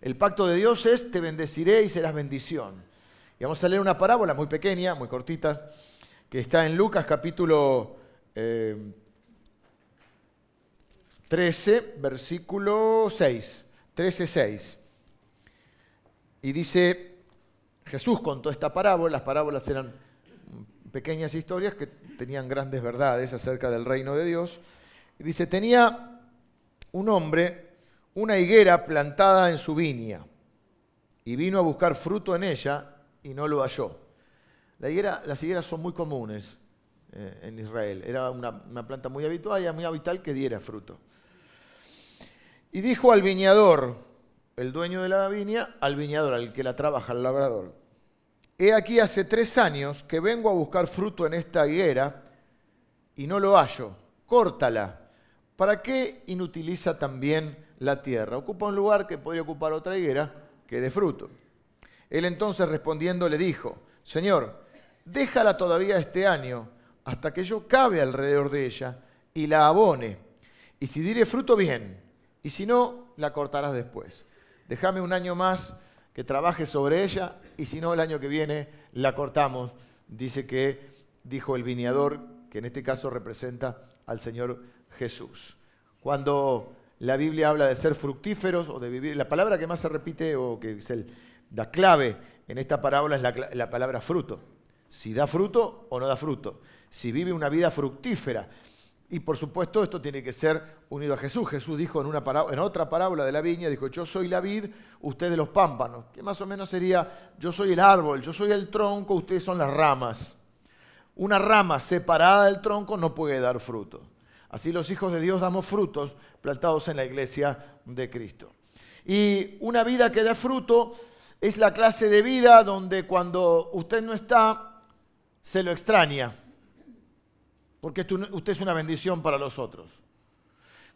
El pacto de Dios es te bendeciré y serás bendición. Y vamos a leer una parábola muy pequeña, muy cortita, que está en Lucas capítulo 13, eh, versículo 6. 13, 6. Y dice, Jesús contó esta parábola, las parábolas eran pequeñas historias que tenían grandes verdades acerca del reino de Dios. Y dice, tenía un hombre una higuera plantada en su viña y vino a buscar fruto en ella y no lo halló. Las higueras son muy comunes eh, en Israel. Era una, una, planta muy habitual y muy habitual que diera fruto. Y dijo al viñador, el dueño de la viña, al viñador, al que la trabaja, al labrador, he aquí hace tres años que vengo a buscar fruto en esta higuera y no lo hallo. Córtala. ¿Para qué inutiliza también la tierra? Ocupa un lugar que podría ocupar otra higuera que dé fruto. Él entonces respondiendo le dijo, Señor, déjala todavía este año hasta que yo cabe alrededor de ella y la abone. Y si diere fruto, bien, y si no, la cortarás después. Déjame un año más que trabaje sobre ella y si no, el año que viene la cortamos. Dice que dijo el viñador, que en este caso representa al Señor Jesús. Cuando la Biblia habla de ser fructíferos o de vivir, la palabra que más se repite o que es la clave en esta parábola es la, palabra fruto. Si da fruto o no da fruto. Si vive una vida fructífera. Y por supuesto esto tiene que ser unido a Jesús. Jesús dijo en, una en otra parábola de la viña, dijo, yo soy la vid, ustedes los pámpanos. Que más o menos sería, yo soy el árbol, yo soy el tronco, ustedes son las ramas. Una rama separada del tronco no puede dar fruto. Así los hijos de Dios damos frutos plantados en la iglesia de Cristo. Y una vida que da fruto es la clase de vida donde cuando usted no está, se lo extraña, porque usted es una bendición para los otros.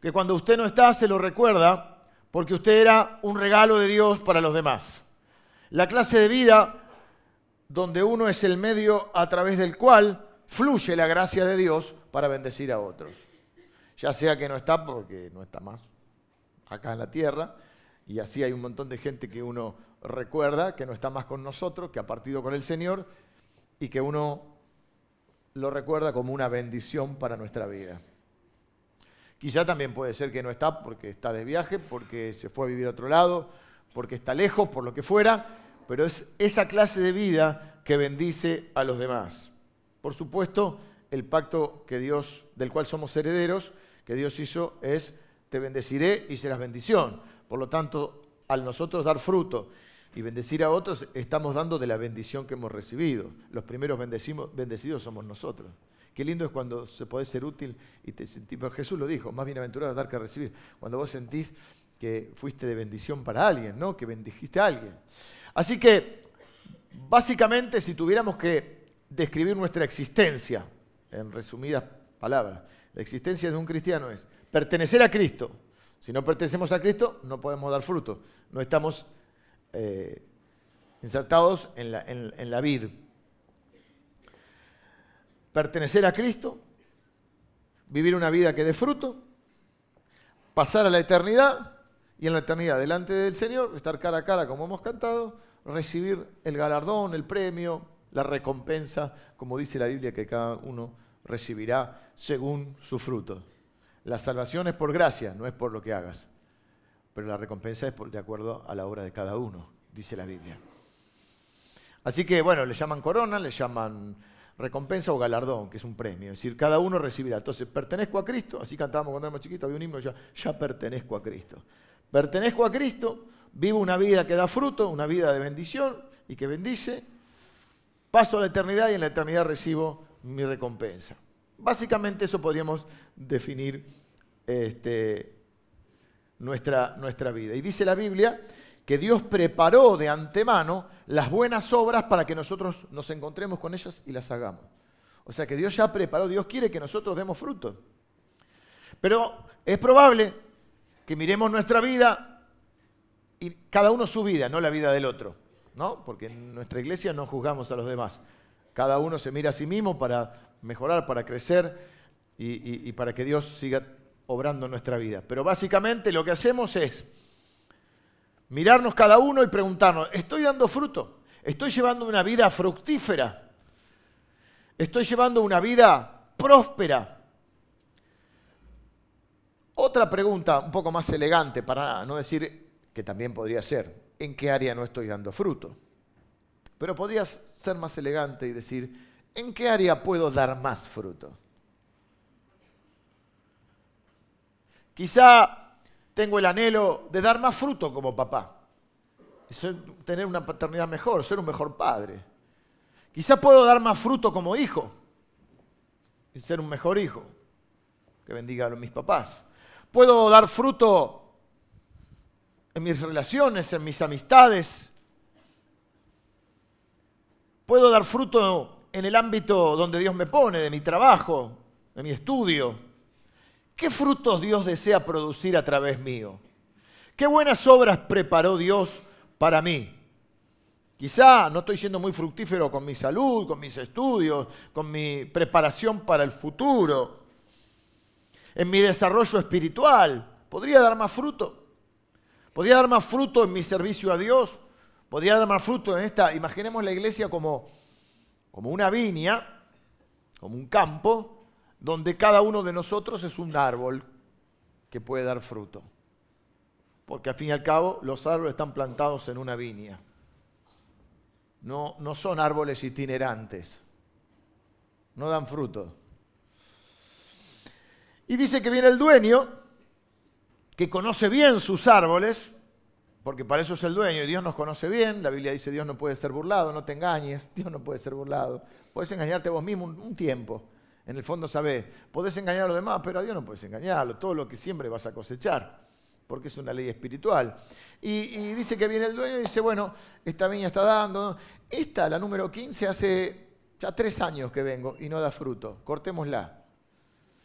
Que cuando usted no está, se lo recuerda, porque usted era un regalo de Dios para los demás. La clase de vida donde uno es el medio a través del cual fluye la gracia de Dios para bendecir a otros. Ya sea que no está porque no está más acá en la tierra, y así hay un montón de gente que uno recuerda que no está más con nosotros, que ha partido con el Señor y que uno lo recuerda como una bendición para nuestra vida. Quizá también puede ser que no está porque está de viaje, porque se fue a vivir a otro lado, porque está lejos, por lo que fuera, pero es esa clase de vida que bendice a los demás. Por supuesto, el pacto que Dios, del cual somos herederos, que Dios hizo es te bendeciré y serás bendición. Por lo tanto, al nosotros dar fruto y bendecir a otros, estamos dando de la bendición que hemos recibido. Los primeros bendecidos somos nosotros. Qué lindo es cuando se puede ser útil y te sentís, pero Jesús lo dijo, más bienaventurado es dar que recibir. Cuando vos sentís que fuiste de bendición para alguien, ¿no? Que bendijiste a alguien. Así que, básicamente, si tuviéramos que describir nuestra existencia, en resumidas palabras, la existencia de un cristiano es pertenecer a Cristo. Si no pertenecemos a Cristo, no podemos dar fruto. No estamos eh, insertados en la, en la vid. Pertenecer a Cristo, vivir una vida que dé fruto, pasar a la eternidad y en la eternidad delante del Señor, estar cara a cara como hemos cantado, recibir el galardón, el premio, la recompensa, como dice la Biblia que cada uno recibirá según su fruto. La salvación es por gracia, no es por lo que hagas. Pero la recompensa es de acuerdo a la obra de cada uno, dice la Biblia. Así que, bueno, le llaman corona, le llaman recompensa o galardón, que es un premio. Es decir, cada uno recibirá. Entonces, pertenezco a Cristo, así cantábamos cuando éramos chiquitos, había un himno ya, ya pertenezco a Cristo. Pertenezco a Cristo, vivo una vida que da fruto, una vida de bendición y que bendice. Paso a la eternidad y en la eternidad recibo mi recompensa. Básicamente eso podríamos definir este, nuestra, nuestra vida. Y dice la Biblia que Dios preparó de antemano las buenas obras para que nosotros nos encontremos con ellas y las hagamos. O sea que Dios ya preparó, Dios quiere que nosotros demos fruto. Pero es probable que miremos nuestra vida y cada uno su vida, no la vida del otro, ¿no? Porque en nuestra iglesia no juzgamos a los demás. Cada uno se mira a sí mismo para mejorar, para crecer y, para que Dios siga obrando en nuestra vida. Pero básicamente lo que hacemos es mirarnos cada uno y preguntarnos, ¿estoy dando fruto? ¿Estoy llevando una vida fructífera? ¿Estoy llevando una vida próspera? Otra pregunta un poco más elegante, para no decir que también podría ser, ¿en qué área no estoy dando fruto? Pero podrías ser más elegante y decir, ¿en qué área puedo dar más fruto? Quizá tengo el anhelo de dar más fruto como papá, tener una paternidad mejor, ser un mejor padre. Quizá puedo dar más fruto como hijo y ser un mejor hijo. Que bendiga a mis papás. Puedo dar fruto en mis relaciones, en mis amistades. Puedo dar fruto en el ámbito donde Dios me pone, de mi trabajo, de mi estudio. ¿Qué frutos Dios desea producir a través mío? ¿Qué buenas obras preparó Dios para mí? Quizá no estoy siendo muy fructífero con mi salud, con mis estudios, con mi preparación para el futuro en mi desarrollo espiritual. ¿Podría dar más fruto? ¿Podría dar más fruto en mi servicio a Dios? ¿Podría dar más fruto en esta? Imaginemos la iglesia como, como una viña, como un campo, donde cada uno de nosotros es un árbol que puede dar fruto. Porque al fin y al cabo los árboles están plantados en una viña. No, no son árboles itinerantes. No dan fruto. Y dice que viene el dueño, que conoce bien sus árboles, porque para eso es el dueño, y Dios nos conoce bien, la Biblia dice Dios no puede ser burlado, no te engañes, Dios no puede ser burlado. Puedes engañarte vos mismo un, tiempo, en el fondo sabés, podés engañar a los demás, pero a Dios no puedes engañarlo, todo lo que siempre vas a cosechar, porque es una ley espiritual. Y, y dice que viene el dueño y dice, bueno, esta viña está dando, esta, la número 15, hace ya tres años que vengo y no da fruto, cortémosla.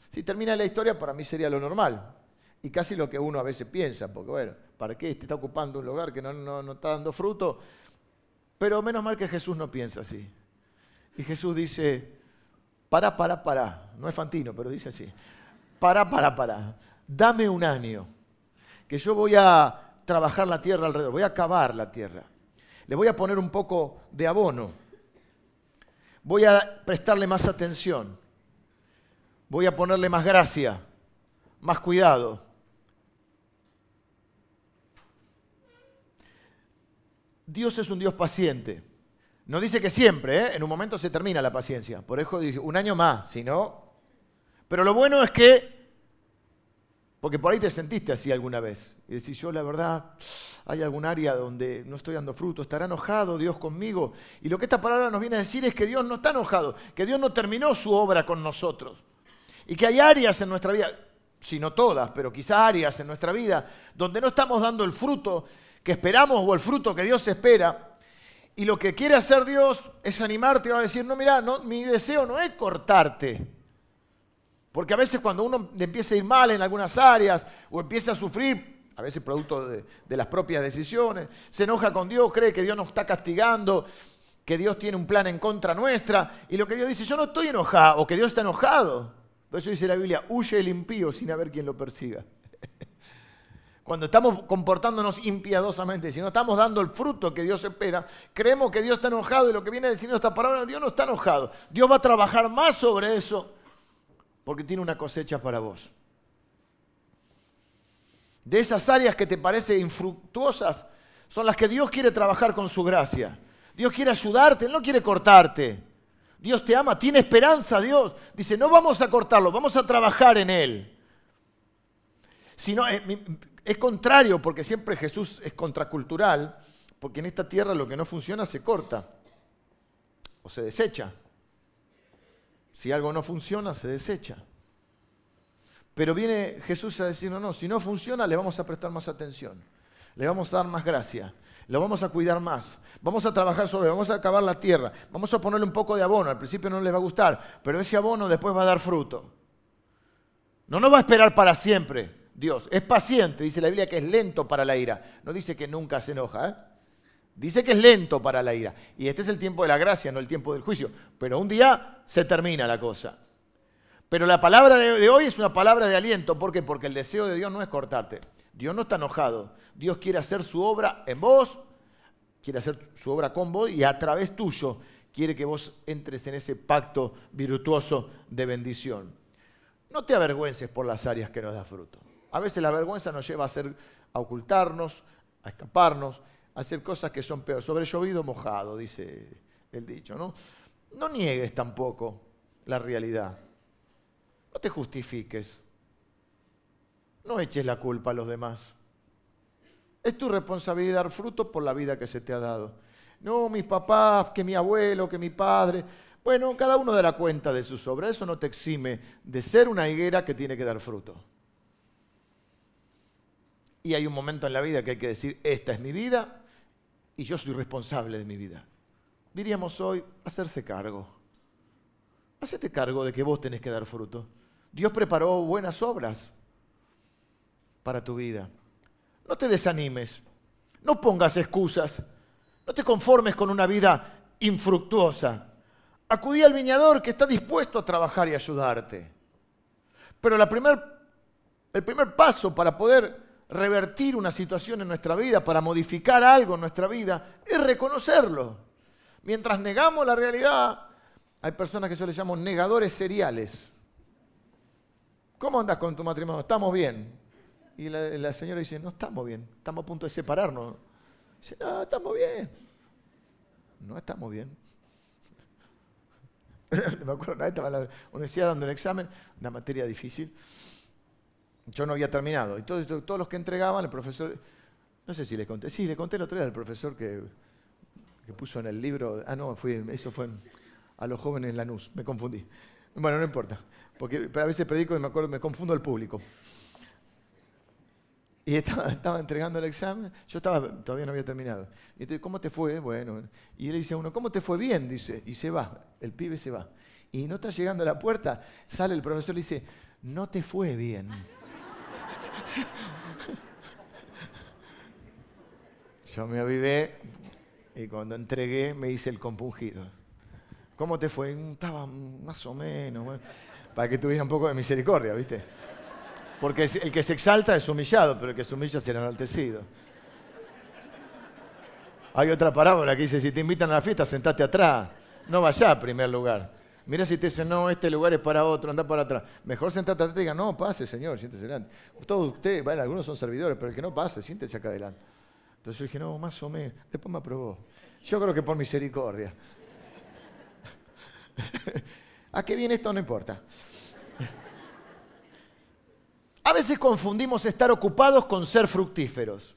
Si termina la historia, para mí sería lo normal. Y casi lo que uno a veces piensa, porque bueno, ¿para qué? Está ocupando un lugar que no, no, está dando fruto. Pero menos mal que Jesús no piensa así. Y Jesús dice, para, para, para. No es fantino, pero dice así. Para, para, para. Dame un año, que yo voy a trabajar la tierra alrededor, voy a cavar la tierra. Le voy a poner un poco de abono. Voy a prestarle más atención voy a ponerle más gracia, más cuidado. Dios es un Dios paciente. No dice que siempre, ¿eh? en un momento se termina la paciencia. Por eso dice, un año más, si no... Pero lo bueno es que, porque por ahí te sentiste así alguna vez, y decís, yo la verdad, hay algún área donde no estoy dando fruto, estará enojado Dios conmigo. Y lo que esta palabra nos viene a decir es que Dios no está enojado, que Dios no terminó su obra con nosotros. Y que hay áreas en nuestra vida, si no todas, pero quizá áreas en nuestra vida, donde no estamos dando el fruto que esperamos o el fruto que Dios espera. Y lo que quiere hacer Dios es animarte a decir, no, mira, no, mi deseo no es cortarte. Porque a veces cuando uno empieza a ir mal en algunas áreas o empieza a sufrir, a veces producto de, de las propias decisiones, se enoja con Dios, cree que Dios nos está castigando, que Dios tiene un plan en contra nuestra. Y lo que Dios dice, yo no estoy enojado, o que Dios está enojado. Por eso dice la Biblia, huye el impío sin haber quien lo persiga. Cuando estamos comportándonos impiadosamente, si no estamos dando el fruto que Dios espera, creemos que Dios está enojado y lo que viene diciendo esta palabra, Dios no está enojado. Dios va a trabajar más sobre eso porque tiene una cosecha para vos. De esas áreas que te parecen infructuosas, son las que Dios quiere trabajar con su gracia. Dios quiere ayudarte, Él no quiere cortarte. Dios te ama, tiene esperanza Dios. Dice, no vamos a cortarlo, vamos a trabajar en Él. Sino, es, eh, es contrario, porque siempre Jesús es contracultural, porque en esta tierra lo que no funciona se corta o se desecha. Si algo no funciona, se desecha. Pero viene Jesús a decir, no, no, si no funciona, le vamos a prestar más atención, le vamos a dar más gracia, lo vamos a cuidar más. Vamos a trabajar sobre, vamos a acabar la tierra, vamos a ponerle un poco de abono. Al principio no les va a gustar, pero ese abono después va a dar fruto. No nos va a esperar para siempre, Dios. Es paciente, dice la Biblia que es lento para la ira. No dice que nunca se enoja, ¿eh? Dice que es lento para la ira. Y este es el tiempo de la gracia, no el tiempo del juicio. Pero un día se termina la cosa. Pero la palabra de hoy es una palabra de aliento. ¿Por qué? Porque el deseo de Dios no es cortarte. Dios no está enojado. Dios quiere hacer su obra en vos, quiere hacer su obra con vos y a través tuyo quiere que vos entres en ese pacto virtuoso de bendición. No te avergüences por las áreas que nos da fruto. A veces la vergüenza nos lleva a, hacer, a ocultarnos, a escaparnos, a hacer cosas que son peores. Sobre llovido mojado, dice el dicho. ¿no? no niegues tampoco la realidad. No te justifiques. No eches la culpa a los demás. Es tu responsabilidad dar fruto por la vida que se te ha dado. No, mis papás, que mi abuelo, que mi padre. Bueno, cada uno da la cuenta de sus obras. Eso no te exime de ser una higuera que tiene que dar fruto. Y hay un momento en la vida que hay que decir, esta es mi vida y yo soy responsable de mi vida. Diríamos hoy, hacerse cargo. Hacete cargo de que vos tenés que dar fruto. Dios preparó buenas obras para tu vida. No te desanimes, no pongas excusas, no te conformes con una vida infructuosa. Acudí al viñador que está dispuesto a trabajar y ayudarte. Pero el primer paso para poder revertir una situación en nuestra vida, para modificar algo en nuestra vida, es reconocerlo. Mientras negamos la realidad, hay personas que yo les llamo negadores seriales. ¿Cómo andas con tu matrimonio? Estamos bien. Y la, señora dice, no estamos bien, estamos a punto de separarnos. Dice, no, estamos bien. No estamos bien. Me acuerdo una vez estaba en la universidad dando el examen, una materia difícil. Yo no había terminado. Y todos, los que entregaban, el profesor, no sé si le conté, sí, le conté el otro día al profesor que, que puso en el libro, ah, no, fue, eso fue a los jóvenes en Lanús, me confundí. Bueno, no importa, porque a veces predico y me acuerdo, me confundo el público. Y estaba, entregando el examen, yo estaba, todavía no había terminado. Y entonces, ¿cómo te fue? Bueno, y él dice a uno, ¿cómo te fue bien? Dice, y se va, el pibe se va. Y no está llegando a la puerta, sale el profesor y dice, no te fue bien. Yo me avivé y cuando entregué me hice el compungido. ¿Cómo te fue? Mm, estaba más o menos. Para que tuviera un poco de misericordia, ¿viste? Porque el que se exalta es humillado, pero el que se humilla será enaltecido. Hay otra parábola que dice, si te invitan a la fiesta, sentate atrás. No vayas a primer lugar. Mira si te dicen, no, este lugar es para otro, anda para atrás. Mejor sentate atrás y diga, no, pase, señor, siéntese adelante. Todos ustedes, bueno, algunos son servidores, pero el que no pase, siéntese acá adelante. Entonces yo dije, no, más o menos. Después me aprobó. Yo creo que por misericordia. ¿A qué viene esto? No importa. A veces confundimos estar ocupados con ser fructíferos.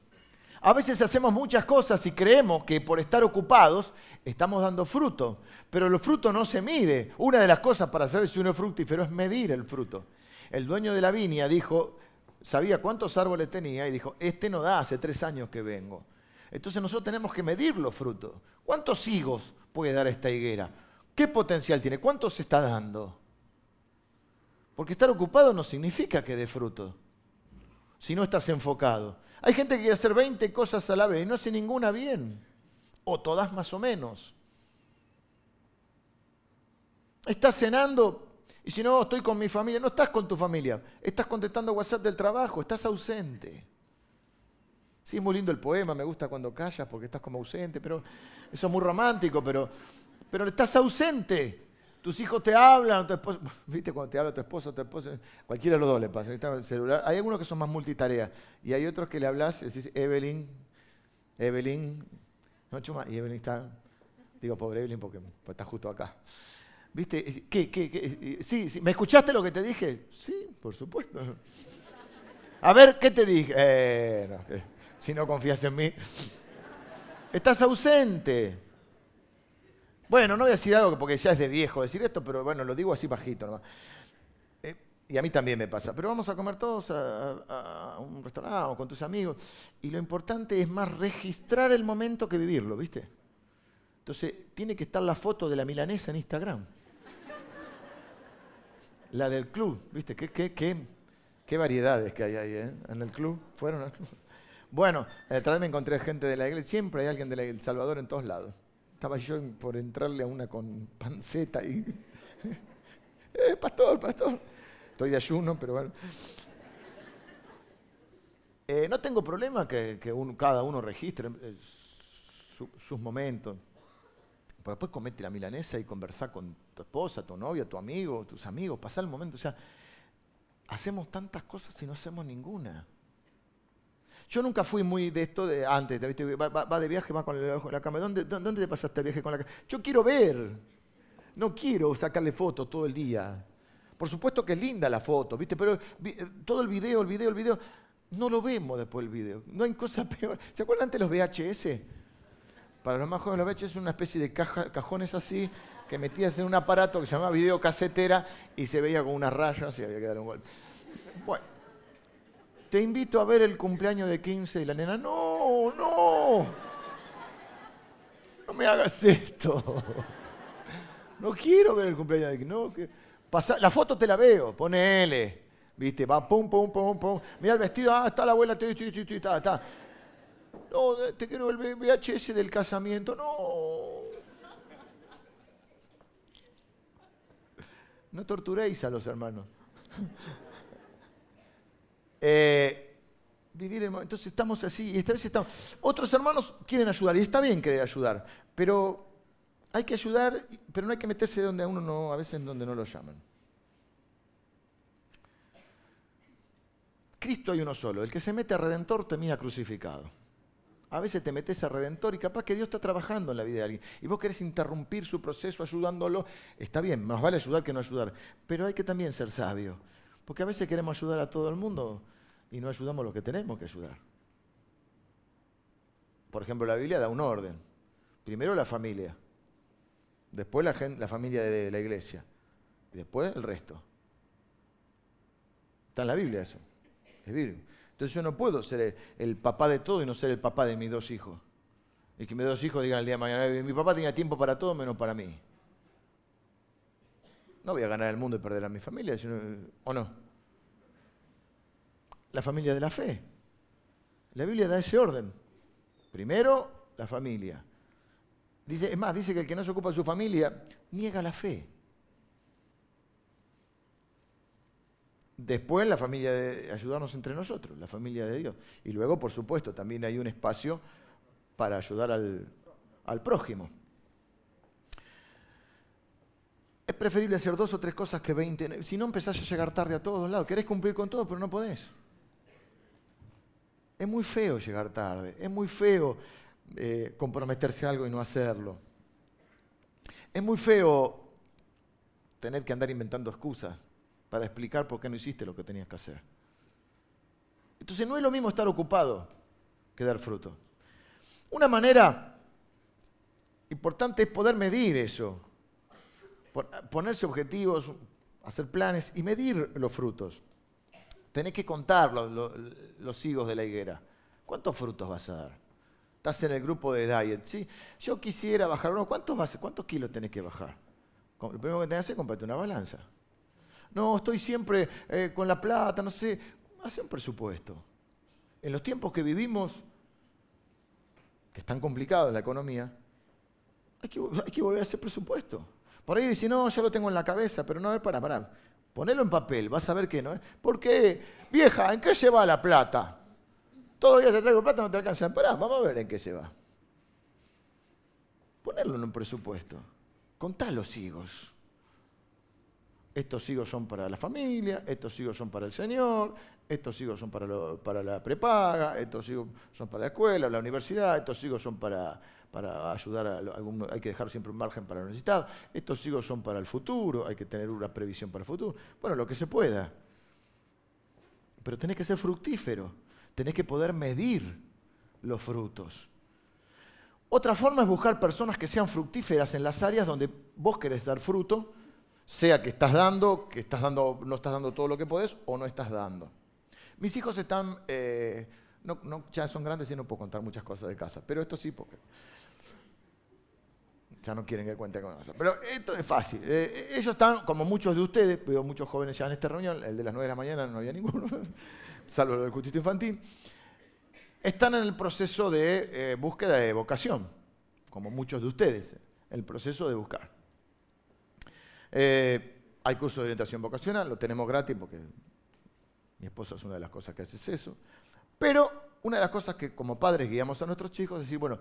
A veces hacemos muchas cosas y creemos que por estar ocupados estamos dando fruto, pero el fruto no se mide. Una de las cosas para saber si uno es fructífero es medir el fruto. El dueño de la viña dijo, sabía cuántos árboles tenía y dijo, este no da, hace tres años que vengo. Entonces nosotros tenemos que medir los frutos. ¿Cuántos higos puede dar esta higuera? ¿Qué potencial tiene? ¿Cuántos se está dando? Porque estar ocupado no significa que dé fruto, si no estás enfocado. Hay gente que quiere hacer 20 cosas a la vez y no hace ninguna bien, o todas más o menos. Estás cenando y si no, estoy con mi familia, no estás con tu familia, estás contestando WhatsApp del trabajo, estás ausente. Sí, es muy lindo el poema, me gusta cuando callas porque estás como ausente, pero eso es muy romántico, pero, pero estás ausente. Tus hijos te hablan, tu esposo, viste cuando te habla tu esposo, tu esposa, cualquiera de los dos le pasa, está el celular. Hay algunos que son más multitarea y hay otros que le hablas decís, Evelyn, Evelyn, no chuma, y Evelyn está, digo, pobre Evelyn porque pues, está justo acá. ¿Viste? ¿Qué, qué? Sí, sí, ¿me escuchaste lo que te dije? Sí, por supuesto. A ver, ¿qué te dije? Eh, si no confías en mí. Estás ausente. Bueno, no voy a decir algo porque ya es de viejo decir esto, pero bueno, lo digo así bajito. Eh, y a mí también me pasa. Pero vamos a comer todos a, un restaurante o con tus amigos. Y lo importante es más registrar el momento que vivirlo, ¿viste? Entonces, tiene que estar la foto de la milanesa en Instagram. La del club, ¿viste? ¿Qué, qué, qué, qué variedades que hay ahí, ¿eh? En el club. ¿Fueron al club? Bueno, detrás me encontré gente de la iglesia. Siempre hay alguien del Salvador en todos lados. Estaba yo por entrarle a una con panceta y... eh, pastor, pastor. Estoy de ayuno, pero bueno. Eh, no tengo problema que, cada uno registre eh, sus momentos. Pero después comete la milanesa y conversar con tu esposa, tu novia, tu amigo, tus amigos, pasar el momento. O sea, hacemos tantas cosas y no hacemos ninguna. Yo nunca fui muy de esto de antes, Va, de viaje, va con la cama. ¿Dónde, ¿Dónde te pasaste el viaje con la cama? Yo quiero ver. No quiero sacarle fotos todo el día. Por supuesto que es linda la foto, ¿viste? Pero eh, todo el video, el video, el video, no lo vemos después del video. No hay cosa peor. ¿Se acuerdan antes los VHS? Para los más jóvenes, los VHS es una especie de cajones así que metías en un aparato que se llamaba videocasetera y se veía con unas rayas y había que dar un golpe. Bueno, te invito a ver el cumpleaños de 15 y la nena, no, no, no me hagas esto. No quiero ver el cumpleaños de 15. No, la foto te la veo, ponele. ¿Viste? Va pum, pum, pum, pum. Mira el vestido, ah, está la abuela, está, está. No, te quiero el VHS del casamiento. No. No torturéis a los hermanos. Eh, Entonces estamos así y esta vez estamos. Otros hermanos quieren ayudar y está bien querer ayudar, pero hay que ayudar, pero no hay que meterse donde a uno no, a veces donde no lo llaman. Cristo hay uno solo. El que se mete a redentor termina crucificado. A veces te metes a redentor y capaz que Dios está trabajando en la vida de alguien. Y vos querés interrumpir su proceso ayudándolo. Está bien, más vale ayudar que no ayudar. Pero hay que también ser sabio. Porque a veces queremos ayudar a todo el mundo y no ayudamos lo que tenemos que ayudar. Por ejemplo, la Biblia da un orden. Primero la familia. Después la, la familia de la iglesia. Y después el resto. Está en la Biblia eso. Entonces yo no puedo ser el, papá de todo y no ser el papá de mis dos hijos. Y que mis dos hijos digan el día de mañana, mi papá tenía tiempo para todo menos para mí. No voy a ganar el mundo y perder a mi familia, ¿o no? La familia de la fe. La Biblia da ese orden. Primero, la familia. Dice, es más, dice que el que no se ocupa de su familia niega la fe. Después la familia de ayudarnos entre nosotros, la familia de Dios. Y luego, por supuesto, también hay un espacio para ayudar al, al prójimo. Es preferible hacer dos o tres cosas que veinte. Si no, empezás a llegar tarde a todos lados. Querés cumplir con todo, pero no podés. Es muy feo llegar tarde. Es muy feo eh, comprometerse a algo y no hacerlo. Es muy feo tener que andar inventando excusas para explicar por qué no hiciste lo que tenías que hacer. Entonces no es lo mismo estar ocupado que dar fruto. Una manera importante es poder medir eso, ponerse objetivos, hacer planes y medir los frutos. Tenés que contar los, higos de la higuera. ¿Cuántos frutos vas a dar? Estás en el grupo de diet, ¿sí? Yo quisiera bajar uno. ¿Cuántos, ¿Cuántos kilos tenés que bajar? Lo primero que tenés que hacer es comprarte una balanza no, estoy siempre eh, con la plata, no sé. Hace un presupuesto. En los tiempos que vivimos, que es tan complicado en la economía, hay que, volver a hacer presupuesto. Por ahí dice, no, ya lo tengo en la cabeza, pero no, a ver, para, para. Ponelo en papel, vas a ver que no. ¿Por qué? Vieja, ¿en qué se va la plata? Todavía te traigo plata, no te alcanza. Pará, vamos a ver en qué se va. Ponerlo en un presupuesto. Contá los higos estos higos son para la familia, estos higos son para el Señor, estos higos son para, para la prepaga, estos higos son para la escuela, la universidad, estos higos son para, para ayudar a algún, hay que dejar siempre un margen para lo necesitado, estos higos son para el futuro, hay que tener una previsión para el futuro, bueno, lo que se pueda. Pero tenés que ser fructífero, tenés que poder medir los frutos. Otra forma es buscar personas que sean fructíferas en las áreas donde vos querés dar fruto, sea que estás dando, que estás dando, no estás dando todo lo que podés o no estás dando. Mis hijos están, eh, no, ya son grandes y no puedo contar muchas cosas de casa, pero esto sí porque ya no quieren que cuente con eso. Pero esto es fácil. Eh, ellos están, como muchos de ustedes, veo muchos jóvenes ya en esta reunión, el de las 9 de la mañana no había ninguno, salvo el del cultito infantil, están en el proceso de eh, búsqueda de vocación, como muchos de ustedes, el proceso de buscar. Eh, hay cursos de orientación vocacional, lo tenemos gratis porque mi esposa es una de las cosas que hace es eso. Pero una de las cosas que como padres guiamos a nuestros chicos es decir, bueno,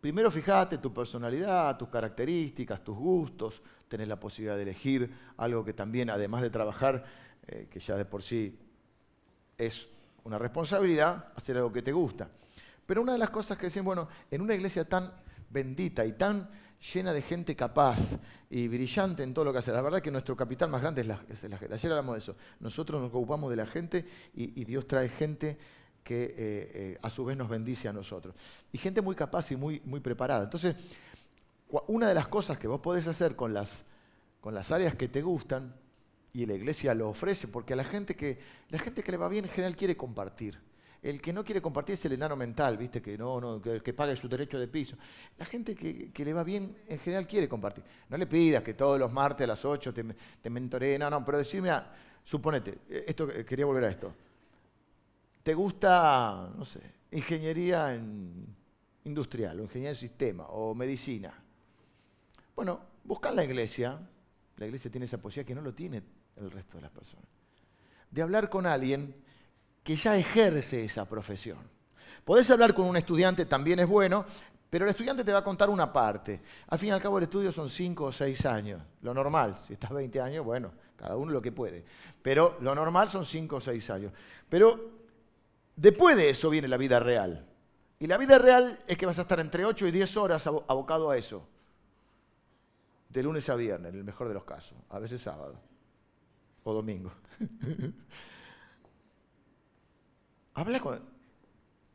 primero fíjate tu personalidad, tus características, tus gustos, tenés la posibilidad de elegir algo que también, además de trabajar, eh, que ya de por sí es una responsabilidad, hacer algo que te gusta. Pero una de las cosas que decimos, bueno, en una iglesia tan bendita y tan llena de gente capaz y brillante en todo lo que hace. La verdad que nuestro capital más grande es la, gente. Ayer hablamos de eso. Nosotros nos ocupamos de la gente y, Dios trae gente que eh, eh, a su vez nos bendice a nosotros. Y gente muy capaz y muy, muy preparada. Entonces, una de las cosas que vos podés hacer con las, con las áreas que te gustan, y la iglesia lo ofrece, porque a la gente que, la gente que le va bien en general quiere compartir. El que no quiere compartir es el enano mental, ¿viste? Que no, no, que, que pague su derecho de piso. La gente que, le va bien en general quiere compartir. No le pidas que todos los martes a las 8 te, te no, no, pero decir, mira, suponete, eh, esto, quería volver a esto. ¿Te gusta, no sé, ingeniería industrial, o ingeniería de sistema, o medicina? Bueno, busca en la iglesia, la iglesia tiene esa posibilidad que no lo tiene el resto de las personas. De hablar con alguien que ya ejerce esa profesión. Podés hablar con un estudiante, también es bueno, pero el estudiante te va a contar una parte. Al fin y al cabo el estudio son 5 o 6 años, lo normal. Si estás 20 años, bueno, cada uno lo que puede. Pero lo normal son 5 o 6 años. Pero después de eso viene la vida real. Y la vida real es que vas a estar entre 8 y 10 horas abocado a eso. De lunes a viernes, en el mejor de los casos. A veces sábado. O domingo. Habla con...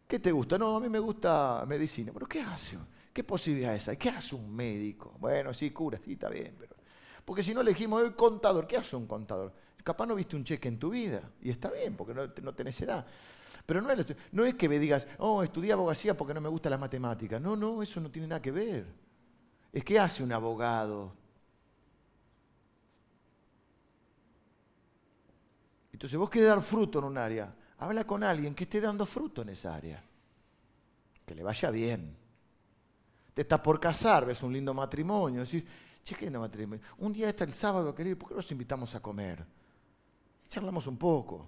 ¿Qué te gusta? No, a mí me gusta medicina. ¿Pero qué hace? ¿Qué posibilidades hay? ¿Qué hace un médico? Bueno, sí, cura, sí, está bien, pero... Porque si no elegimos el contador, ¿qué hace un contador? Capaz no viste un cheque en tu vida, y está bien, porque no, no tenés edad. Pero no es, que me digas, oh, estudié abogacía porque no me gusta la matemática. No, no, eso no tiene nada que ver. Es que hace un abogado. Entonces vos querés dar fruto en un área. Habla con alguien que esté dando fruto en esa área. Que le vaya bien. Te estás por casar, ves un lindo matrimonio. Decís, che, qué matrimonio. Un día está el sábado, querido, ¿por qué los invitamos a comer? Charlamos un poco.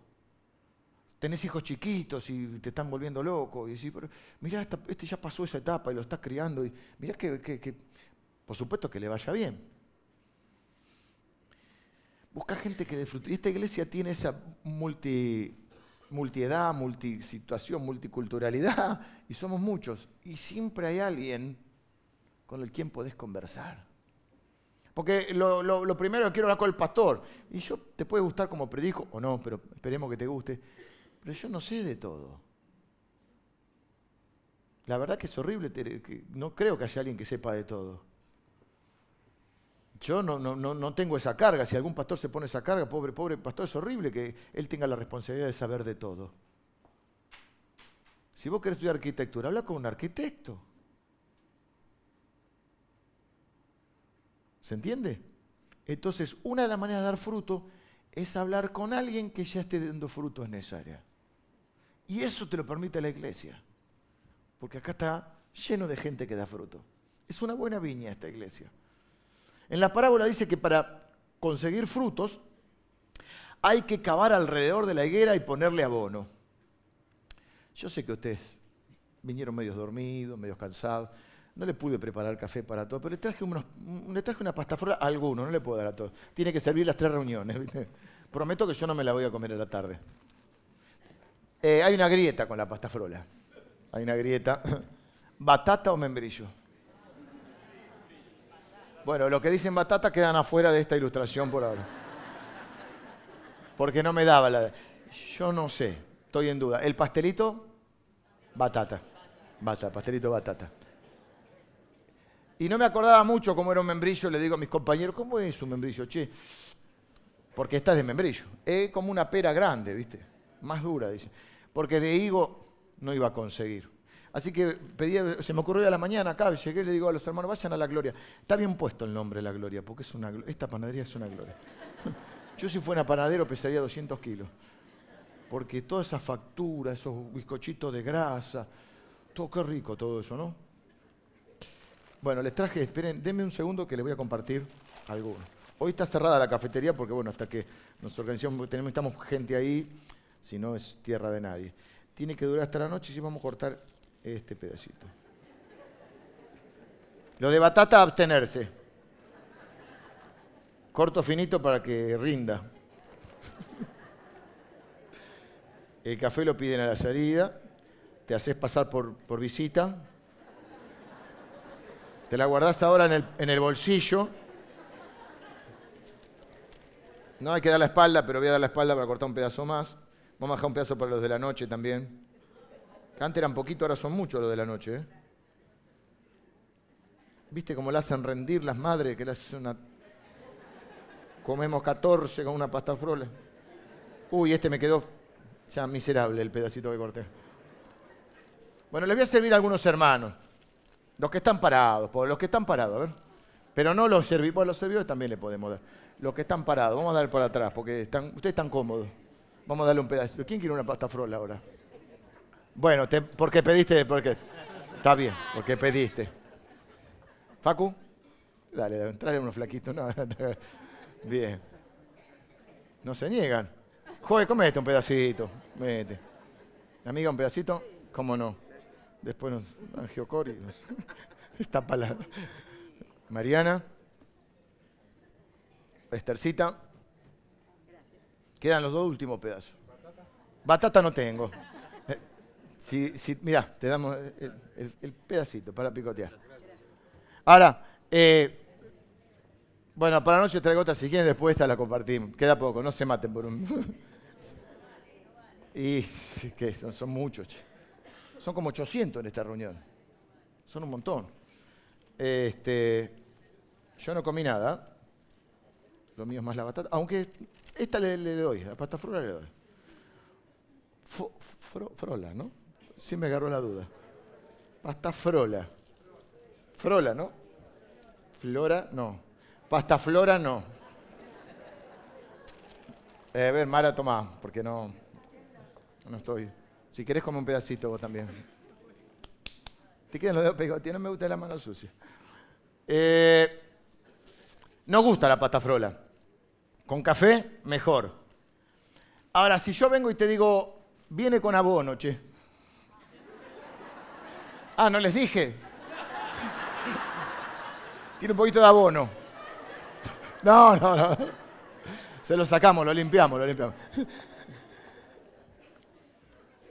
Tenés hijos chiquitos y te están volviendo loco. Y decís, pero mirá, este ya pasó esa etapa y lo estás criando. Y mirá que, que por supuesto que le vaya bien. Busca gente que disfrute. Y esta iglesia tiene esa multi multiedad, multisituación, multiculturalidad, y somos muchos. Y siempre hay alguien con el quien podés conversar. Porque lo, primero quiero hablar con el pastor. Y yo te puede gustar como predico o no, pero esperemos que te guste. Pero yo no sé de todo. La verdad que es horrible, no creo que haya alguien que sepa de todo. Yo no, no, no, tengo esa carga. Si algún pastor se pone esa carga, pobre, pobre pastor, es horrible que él tenga la responsabilidad de saber de todo. Si vos querés estudiar arquitectura, habla con un arquitecto. ¿Se entiende? Entonces, una de las maneras de dar fruto es hablar con alguien que ya esté dando fruto en esa área. Y eso te lo permite la iglesia. Porque acá está lleno de gente que da fruto. Es una buena viña esta iglesia. En la parábola dice que para conseguir frutos hay que cavar alrededor de la higuera y ponerle abono. Yo sé que ustedes vinieron medio dormidos, medio cansados. No le pude preparar café para todos, pero le traje, una pasta frola a alguno, no le puedo dar a todos. Tiene que servir las tres reuniones. Prometo que yo no me la voy a comer a la tarde. Eh, hay una grieta con la pasta frola. Hay una grieta. ¿Batata o membrillo? Bueno, lo que dicen batata quedan afuera de esta ilustración por ahora. Porque no me daba la... Yo no sé, estoy en duda. ¿El pastelito? Batata. Batata, pastelito batata. Y no me acordaba mucho cómo era un membrillo, le digo a mis compañeros, ¿cómo es un membrillo? Che, porque esta es de membrillo. Es como una pera grande, ¿viste? Más dura, dice. Porque de higo no iba a conseguir. Así que pedí, se me ocurrió a la mañana acá, llegué y le digo a los hermanos, vayan a la gloria. Está bien puesto el nombre de la gloria, porque esta panadería es una gloria. Yo si fuera panadero pesaría 200 kilos. Porque toda esa factura, esos bizcochitos de grasa, todo qué rico todo eso, ¿no? Bueno, les traje, esperen, denme un segundo que les voy a compartir alguno. Hoy está cerrada la cafetería porque, bueno, hasta que nos organizamos, tenemos, estamos gente ahí, si no es tierra de nadie. tiene que durar hasta la noche y vamos a cortar este pedacito. Lo de batata, abstenerse. Corto finito para que rinda. El café lo piden a la salida. Te haces pasar por, por visita. Te la guardás ahora en el, en el bolsillo. No hay que dar la espalda, pero voy a dar la espalda para cortar un pedazo más. Vamos a dejar un pedazo para los de la noche también. Antes eran poquito, ahora son muchos los de la noche. ¿eh? ¿Viste cómo la hacen rendir las madres? Que las una... Comemos 14 con una pasta frola. Uy, este me quedó ya miserable el pedacito que corté. Bueno, les voy a servir a algunos hermanos. Los que están parados, por los que están parados, a ver. Pero no los servidores, bueno, los servidores también le podemos dar. Los que están parados, vamos a dar por atrás, porque ustedes están cómodos. Vamos a darle un pedacito. ¿Quién quiere una pasta frola ahora? Bueno, te, porque pediste, porque está bien, porque pediste. Facu, dale, tráele unos flaquitos. No, bien. No se niegan. Joder, comete un pedacito. Mete. Amiga, un pedacito. ¿Cómo no? Después nos angiocori. Esta palabra. Mariana. Estercita. Quedan los dos últimos pedazos. Batata no tengo. Si, mira, te damos el, pedacito para picotear. Ahora, eh, bueno, para la noche traigo otra, si quieren después esta la compartimos. Queda poco, no se maten por un... y que son, son muchos. Son como 800 en esta reunión. Son un montón. Este, yo no comí nada. Lo mío es más la batata. Aunque esta le, doy, la pasta frola le doy. frola, ¿no? Sí me agarró la duda. Pasta frola. Frola, ¿no? Flora, no. Pasta flora, no. Eh, a ver, Mara, toma, porque no, no estoy. Si querés, come un pedacito vos también. Te quedan los dedos pegotes, no me gusta la mano sucia. Eh, no gusta la pasta frola. Con café, mejor. Ahora, si yo vengo y te digo, viene con abono, che. Ah, no les dije. Tiene un poquito de abono. No, no, no. Se lo sacamos, lo limpiamos, lo limpiamos.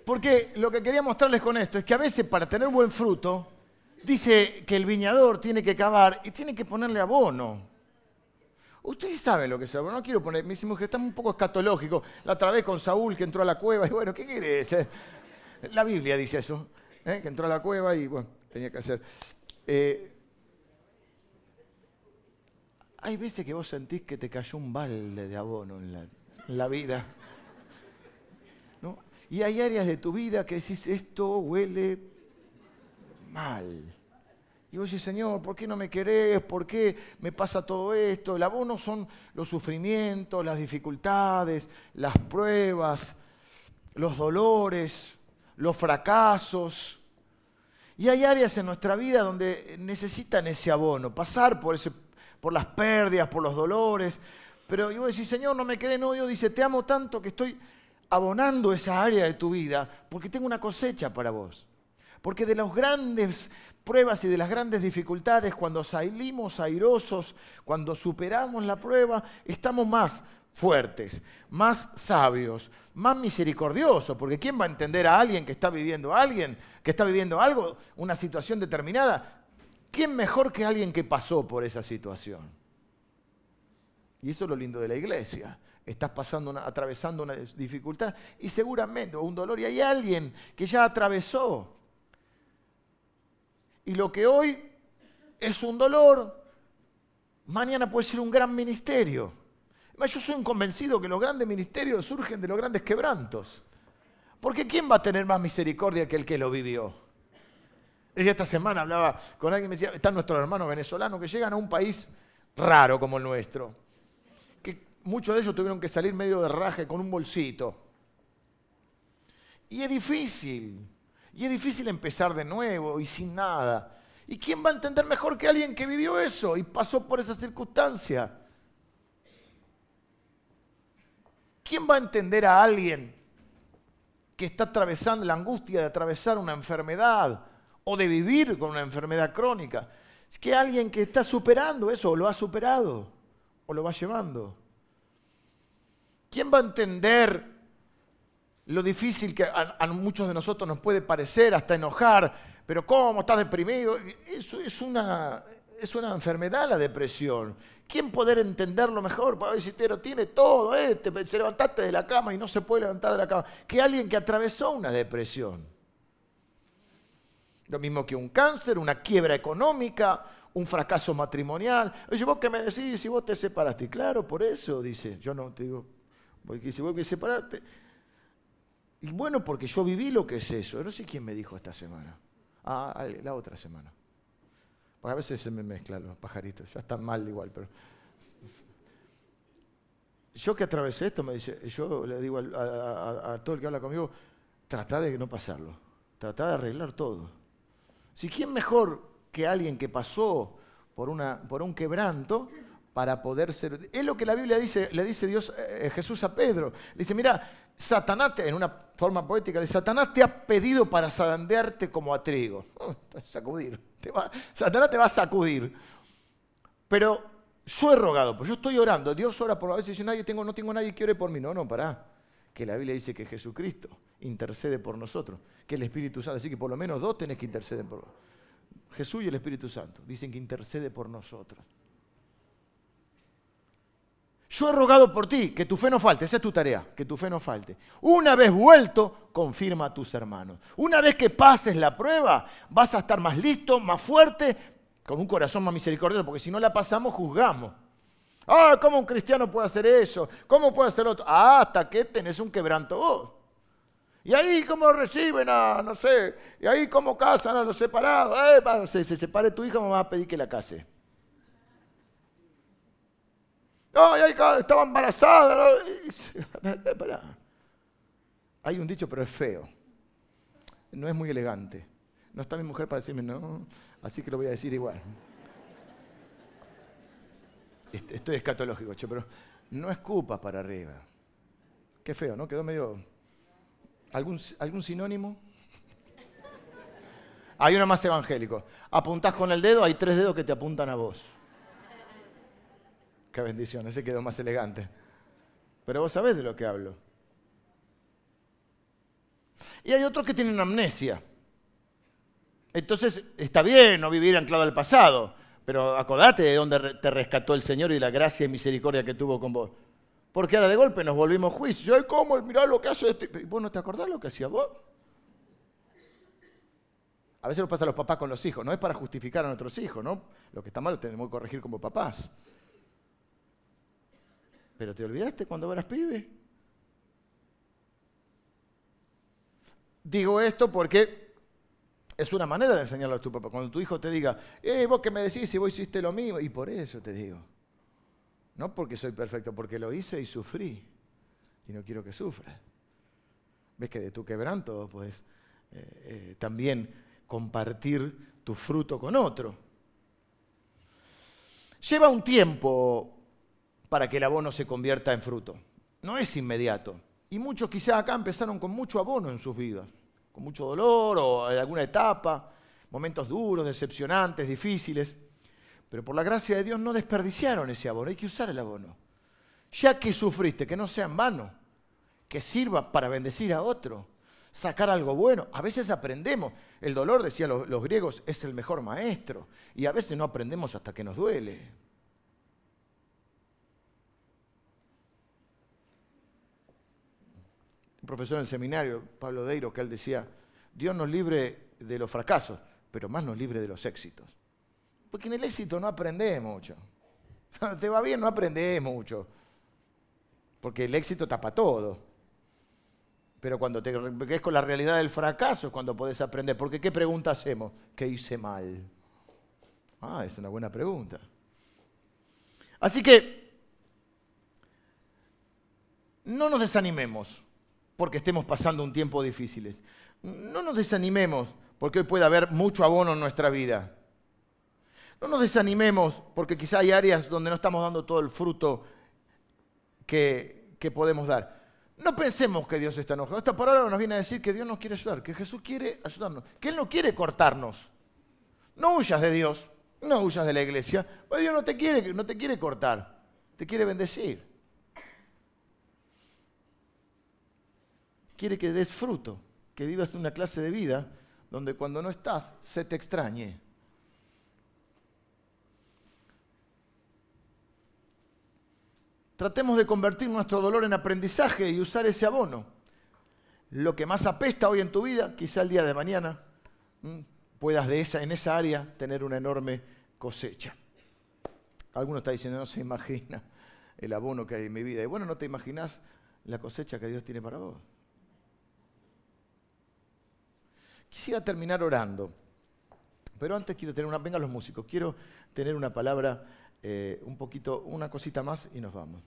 Porque lo que quería mostrarles con esto es que a veces para tener buen fruto, dice que el viñador tiene que cavar y tiene que ponerle abono. Ustedes saben lo que es. No quiero poner, mi mujer está un poco escatológico. La otra vez con Saúl que entró a la cueva y bueno, ¿qué quieres? La Biblia dice eso, ¿eh? que entró a la cueva y bueno, tenía que hacer. Eh, hay veces que vos sentís que te cayó un balde de abono en la vida. Y hay áreas de tu vida que decís, esto huele mal. Y vos decís, Señor, ¿por qué no me querés? ¿Por qué me pasa todo esto? El abono son los sufrimientos, las dificultades, las pruebas, los dolores, los fracasos. Y hay áreas en nuestra vida donde necesitan ese abono, pasar por, ese, por las pérdidas, por los dolores. Pero yo decís, Señor, no me querés, no, Dios dice, te amo tanto que estoy abonando esa área de tu vida porque tengo una cosecha para vos. Porque de las grandes pruebas y de las grandes dificultades, cuando salimos airosos, cuando superamos la prueba, estamos más fuertes, más sabios, más misericordiosos, porque ¿quién va a entender a alguien que está viviendo alguien, que está viviendo algo, una situación determinada? ¿Quién mejor que alguien que pasó por esa situación? Y eso es lo lindo de la iglesia, estás pasando atravesando una dificultad y seguramente un dolor y hay alguien que ya atravesó. Y lo que hoy es un dolor, mañana puede ser un gran ministerio. Yo soy un convencido que los grandes ministerios surgen de los grandes quebrantos. Porque ¿quién va a tener más misericordia que el que lo vivió? esta semana hablaba con alguien y me decía, están nuestros hermanos venezolanos que llegan a un país raro como el nuestro muchos de ellos tuvieron que salir medio de raje con un bolsito. Y es difícil. Y es difícil empezar de nuevo y sin nada. ¿Y quién va a entender mejor que alguien que vivió eso y pasó por esa circunstancia? ¿Quién va a entender a alguien que está atravesando la angustia de atravesar una enfermedad o de vivir con una enfermedad crónica. Es que alguien que está superando eso, o lo ha superado, o lo va llevando. ¿Quién va a entender lo difícil que a, muchos de nosotros nos puede parecer, hasta enojar? Pero ¿cómo estás deprimido? Eso es una, es una enfermedad la depresión. ¿Quién poder entenderlo mejor? Para decir, pero tiene todo, eh, se levantaste de la cama y no se puede levantar de la cama. Que alguien que atravesó una depresión. Lo mismo que un cáncer, una quiebra económica, un fracaso matrimonial. Oye, vos qué me decís si vos te separaste. Claro, por eso, dice. Yo no te digo, porque si vos te separaste. Y bueno, porque yo viví lo que es eso. No sé quién me dijo esta semana. Ah, la otra semana. Porque a veces se me mezclan los pajaritos, ya están mal igual, pero... Yo que atravesé esto, me dice, yo le digo a, todo el que habla conmigo, trata de no pasarlo, trata de arreglar todo. Si quién mejor que alguien que pasó por, una, por un quebranto para poder ser... Es lo que la Biblia dice, le dice Dios, eh, Jesús a Pedro. Dice, mira, Satanás, en una forma poética, Satanás te ha pedido para zarandearte como a trigo. sacudir. Satanás te va a sacudir. Pero yo he rogado, pues yo estoy orando. Dios ora por a veces dice, tengo, no tengo nadie que ore por mí. No, no, pará. Que la Biblia dice que Jesucristo intercede por nosotros, que el Espíritu Santo. Así que por lo menos dos tenés que interceder por Jesús y el Espíritu Santo. Dicen que intercede por nosotros. Yo he rogado por ti, que tu fe no falte, esa es tu tarea, que tu fe no falte. Una vez vuelto, confirma a tus hermanos. Una vez que pases la prueba, vas a estar más listo, más fuerte, con un corazón más misericordioso, porque si no la pasamos, juzgamos. Ah, ¿cómo un cristiano puede hacer eso? ¿Cómo puede hacer otro? Ah, hasta que tenés un quebranto vos. Y ahí cómo reciben a, no sé, y ahí cómo casan a los separados. Eh, se, se separe tu hija, mamá va a pedir que la case. Ay, estaba embarazada. Hay un dicho, pero es feo. No es muy elegante. No está mi mujer para decirme no, así que lo voy a decir igual. Estoy escatológico, che, pero no escupa para arriba. Qué feo, ¿no? Quedó medio... ¿Algún, algún sinónimo? Hay uno más evangélico. Apuntás con el dedo, hay tres dedos que te apuntan a vos. Qué bendición, ese quedó más elegante. Pero vos sabés de lo que hablo. Y hay otros que tienen amnesia. Entonces, está bien no vivir anclado al pasado, pero acordate de dónde te rescató el Señor y la gracia y misericordia que tuvo con vos. Porque ahora de golpe nos volvimos juicio. Ay, ¿cómo? Mirá lo que hace este. ¿Vos no te acordás lo que hacía vos? A veces nos pasa a los papás con los hijos. No es para justificar a nuestros hijos, ¿no? Lo que está mal lo tenemos que corregir como papás. Pero te olvidaste cuando eras pibe. Digo esto porque es una manera de enseñarlo a tu papá. Cuando tu hijo te diga, eh, vos que me decís si vos hiciste lo mismo, y por eso te digo. No porque soy perfecto, porque lo hice y sufrí. Y no quiero que sufras. Ves que de tu quebranto puedes eh, también compartir tu fruto con otro. Lleva un tiempo para que el abono se convierta en fruto. No es inmediato. Y muchos quizás acá empezaron con mucho abono en sus vidas, con mucho dolor o en alguna etapa, momentos duros, decepcionantes, difíciles. Pero por la gracia de Dios no desperdiciaron ese abono, hay que usar el abono. Ya que sufriste, que no sea en vano, que sirva para bendecir a otro, sacar algo bueno. A veces aprendemos, el dolor, decían los, los griegos, es el mejor maestro, y a veces no aprendemos hasta que nos duele. Un profesor en el seminario, Pablo Deiro, que él decía, Dios nos libre de los fracasos, pero más nos libre de los éxitos. Porque en el éxito no aprendemos mucho. Cuando te va bien no aprendes mucho. Porque el éxito tapa todo. Pero cuando te ves con la realidad del fracaso es cuando podés aprender. Porque ¿qué pregunta hacemos? ¿Qué hice mal? Ah, es una buena pregunta. Así que no nos desanimemos porque estemos pasando un tiempo difícil. No nos desanimemos porque hoy puede haber mucho abono en nuestra vida. No nos desanimemos porque quizá hay áreas donde no estamos dando todo el fruto que, que podemos dar. No pensemos que Dios está enojado. Esta palabra nos viene a decir que Dios nos quiere ayudar, que Jesús quiere ayudarnos, que Él no quiere cortarnos. No huyas de Dios, no huyas de la iglesia, porque Dios no te quiere, no te quiere cortar, te quiere bendecir. Quiere que des fruto, que vivas una clase de vida donde cuando no estás se te extrañe. Tratemos de convertir nuestro dolor en aprendizaje y usar ese abono. Lo que más apesta hoy en tu vida, quizá el día de mañana puedas de esa, en esa área tener una enorme cosecha. Alguno está diciendo, no se imagina el abono que hay en mi vida. Y bueno, no te imaginas la cosecha que Dios tiene para vos. Quisiera terminar orando, pero antes quiero tener una, venga los músicos, quiero tener una palabra eh, un poquito, una cosita más y nos vamos.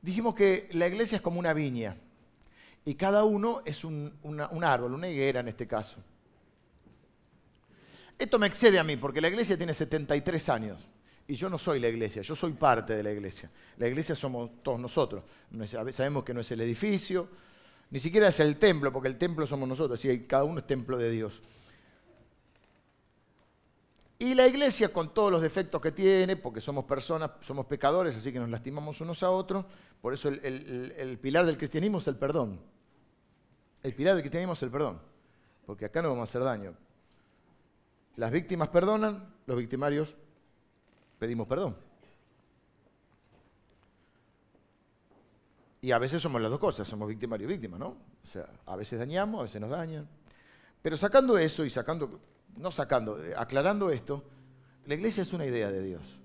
Dijimos que la iglesia es como una viña y cada uno es un, un árbol, una higuera en este caso. Esto me excede a mí porque la iglesia tiene 73 años y yo no soy la iglesia, yo soy parte de la iglesia. La iglesia somos todos nosotros. Sabemos que no es el edificio, ni siquiera es el templo, porque el templo somos nosotros, así que cada uno es templo de Dios. Y la iglesia con todos los defectos que tiene, porque somos personas, somos pecadores, así que nos lastimamos unos a otros, por eso el, pilar del cristianismo es el perdón. El pilar del cristianismo es el perdón, porque acá no vamos a hacer daño. Las víctimas perdonan, los victimarios pedimos perdón. Y a veces somos las dos cosas, somos victimario y víctima, ¿no? O sea, a veces dañamos, a veces nos dañan. Pero sacando eso y sacando no sacando, eh, aclarando esto, la iglesia es una idea de Dios.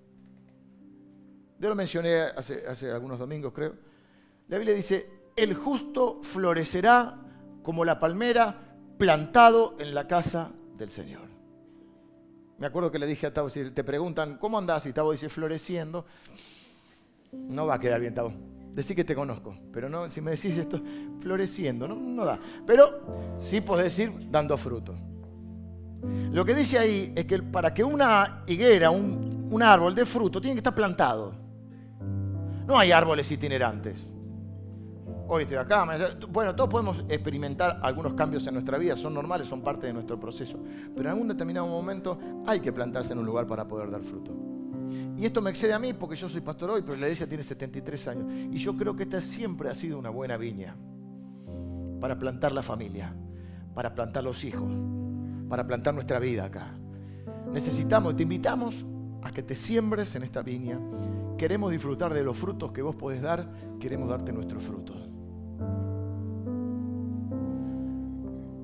Yo lo mencioné hace, hace algunos domingos, creo. La Biblia dice, el justo florecerá como la palmera plantado en la casa del Señor. Me acuerdo que le dije a Tavo, si te preguntan, ¿cómo andás? Y Tavo dice, floreciendo. No va a quedar bien, Tavo. Decí que te conozco, pero no, si me decís esto, floreciendo, no, no da. Pero sí podés decir dando fruto. Lo que dice ahí es que para que una higuera, un, árbol de fruto, tiene que estar plantado. No hay árboles itinerantes. Hoy estoy acá, bueno, todos podemos experimentar algunos cambios en nuestra vida, son normales, son parte de nuestro proceso. Pero en algún determinado momento hay que plantarse en un lugar para poder dar fruto. Y esto me excede a mí porque yo soy pastor hoy, pero la iglesia tiene 73 años. Y yo creo que esta siempre ha sido una buena viña para plantar la familia, para plantar los hijos, para plantar nuestra vida acá. Necesitamos, te invitamos a que te siembres en esta viña. Queremos disfrutar de los frutos que vos podés dar, queremos darte nuestros frutos.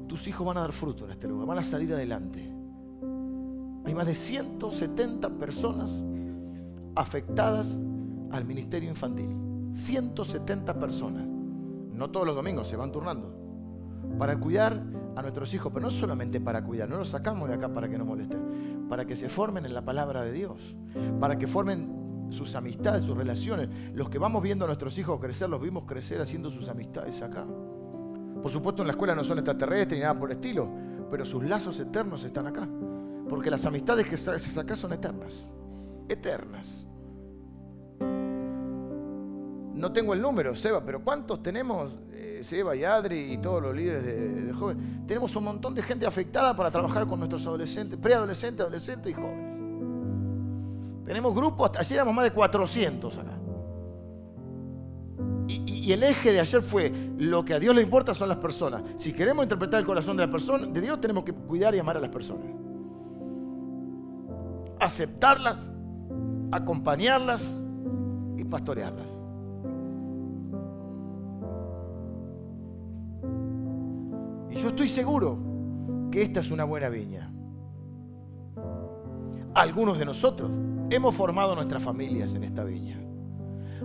Tus hijos van a dar fruto en este lugar, van a salir adelante. Hay más de 170 personas afectadas al ministerio infantil. 170 personas. No todos los domingos se van turnando. Para cuidar a nuestros hijos, pero no solamente para cuidar, no los sacamos de acá para que no molesten, para que se formen en la palabra de Dios, para que formen sus amistades, sus relaciones. Los que vamos viendo a nuestros hijos crecer, los vimos crecer haciendo sus amistades acá. Por supuesto en la escuela no son extraterrestres ni nada por el estilo, pero sus lazos eternos están acá. Porque las amistades que se acá son eternas. Eternas. No tengo el número, Seba, pero ¿cuántos tenemos Seba y Adri y todos los líderes de, jóvenes, tenemos un montón de gente afectada para trabajar con nuestros adolescentes, preadolescentes, adolescentes y jóvenes. Tenemos grupos, ayer éramos más de 400 acá. Y, el eje de ayer fue, lo que a Dios le importa son las personas. Si queremos interpretar el corazón de la persona, de Dios tenemos que cuidar y amar a las personas. Aceptarlas, acompañarlas y pastorearlas. Y yo estoy seguro que esta es una buena viña. Algunos de nosotros hemos formado nuestras familias en esta viña.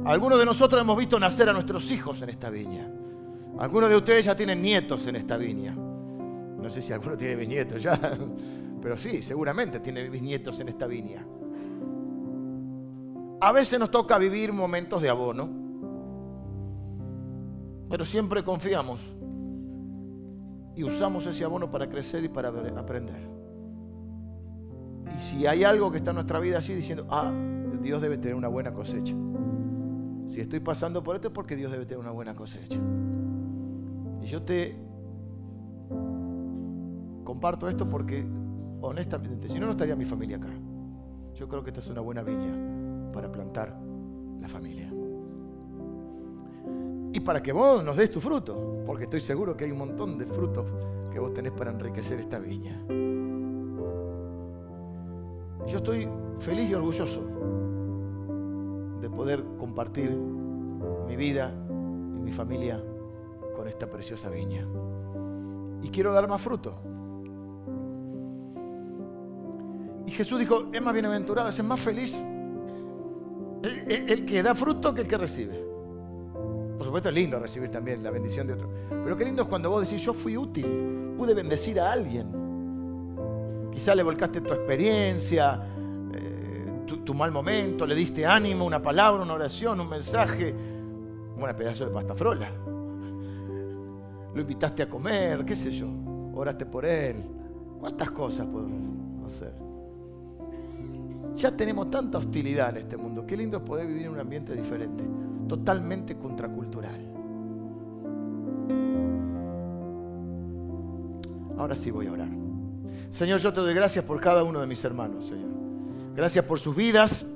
Algunos de nosotros hemos visto nacer a nuestros hijos en esta viña. Algunos de ustedes ya tienen nietos en esta viña. No sé si alguno tiene bisnietos ya, pero sí, seguramente tiene bisnietos en esta viña. A veces nos toca vivir momentos de abono, pero siempre confiamos y usamos ese abono para crecer y para aprender. Y si hay algo que está en nuestra vida así diciendo, ah, Dios debe tener una buena cosecha. Si estoy pasando por esto es porque Dios debe tener una buena cosecha. Y yo te comparto esto porque, honestamente, si no, no estaría mi familia acá. Yo creo que esta es una buena viña para plantar la familia. Y para que vos nos des tu fruto, porque estoy seguro que hay un montón de frutos que vos tenés para enriquecer esta viña. Yo estoy feliz y orgulloso de poder compartir mi vida y mi familia con esta preciosa viña. Y quiero dar más fruto. Y Jesús dijo, es más bienaventurado, es más feliz el, que da fruto que el que recibe. Por supuesto es lindo recibir también la bendición de otro. Pero qué lindo es cuando vos decís, yo fui útil, pude bendecir a alguien. Quizá le volcaste tu experiencia, eh, tu, mal momento, le diste ánimo, una palabra, una oración, un mensaje, un pedazo de pasta frola. Lo invitaste a comer, qué sé yo, oraste por él. ¿Cuántas cosas podemos hacer? Ya tenemos tanta hostilidad en este mundo. Qué lindo es poder vivir en un ambiente diferente totalmente contracultural. Ahora sí voy a orar. Señor, yo te doy gracias por cada uno de mis hermanos, Señor. Gracias por sus vidas.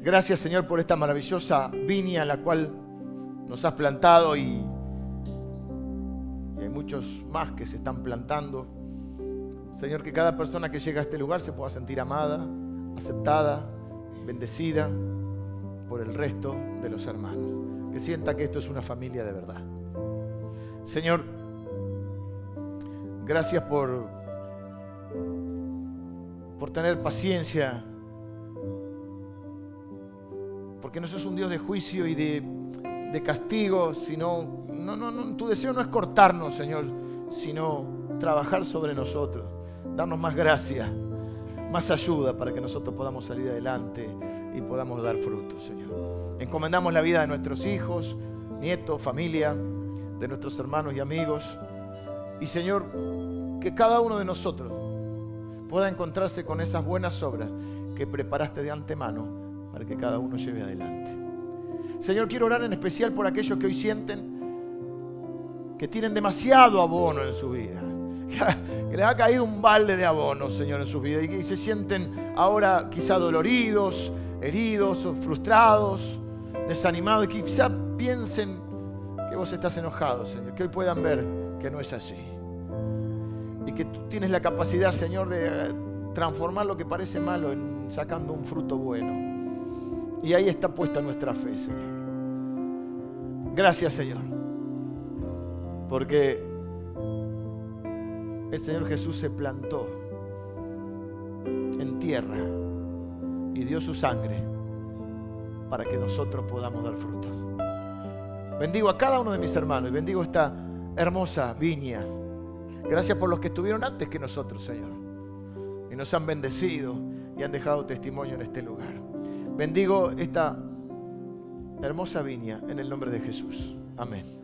Gracias, Señor, por esta maravillosa viña en la cual nos has plantado y, hay muchos más que se están plantando. Señor, que cada persona que llega a este lugar se pueda sentir amada, aceptada, bendecida por el resto de los hermanos. Que sienta que esto es una familia de verdad. Señor, gracias por, por tener paciencia. Porque no sos un Dios de juicio y de, de castigo, sino, no, no, tu deseo no es cortarnos, Señor, sino trabajar sobre nosotros, darnos más gracia, más ayuda para que nosotros podamos salir adelante y podamos dar frutos, Señor. Encomendamos la vida de nuestros hijos, nietos, familia, de nuestros hermanos y amigos. Y Señor, que cada uno de nosotros pueda encontrarse con esas buenas obras que preparaste de antemano para que cada uno lleve adelante. Señor, quiero orar en especial por aquellos que hoy sienten que tienen demasiado abono en su vida. Que les ha caído un balde de abono, Señor, en su vida y que se sienten ahora quizá doloridos, heridos frustrados, desanimados y quizá piensen que vos estás enojado, Señor, que hoy puedan ver que no es así. Y que tú tienes la capacidad, Señor, de transformar lo que parece malo en sacando un fruto bueno. Y ahí está puesta nuestra fe, Señor. Gracias, Señor. Porque el Señor Jesús se plantó en tierra y dio su sangre para que nosotros podamos dar fruto. Bendigo a cada uno de mis hermanos y bendigo esta hermosa viña. Gracias por los que estuvieron antes que nosotros, Señor. Y nos han bendecido y han dejado testimonio en este lugar. Bendigo esta hermosa viña en el nombre de Jesús. Amén.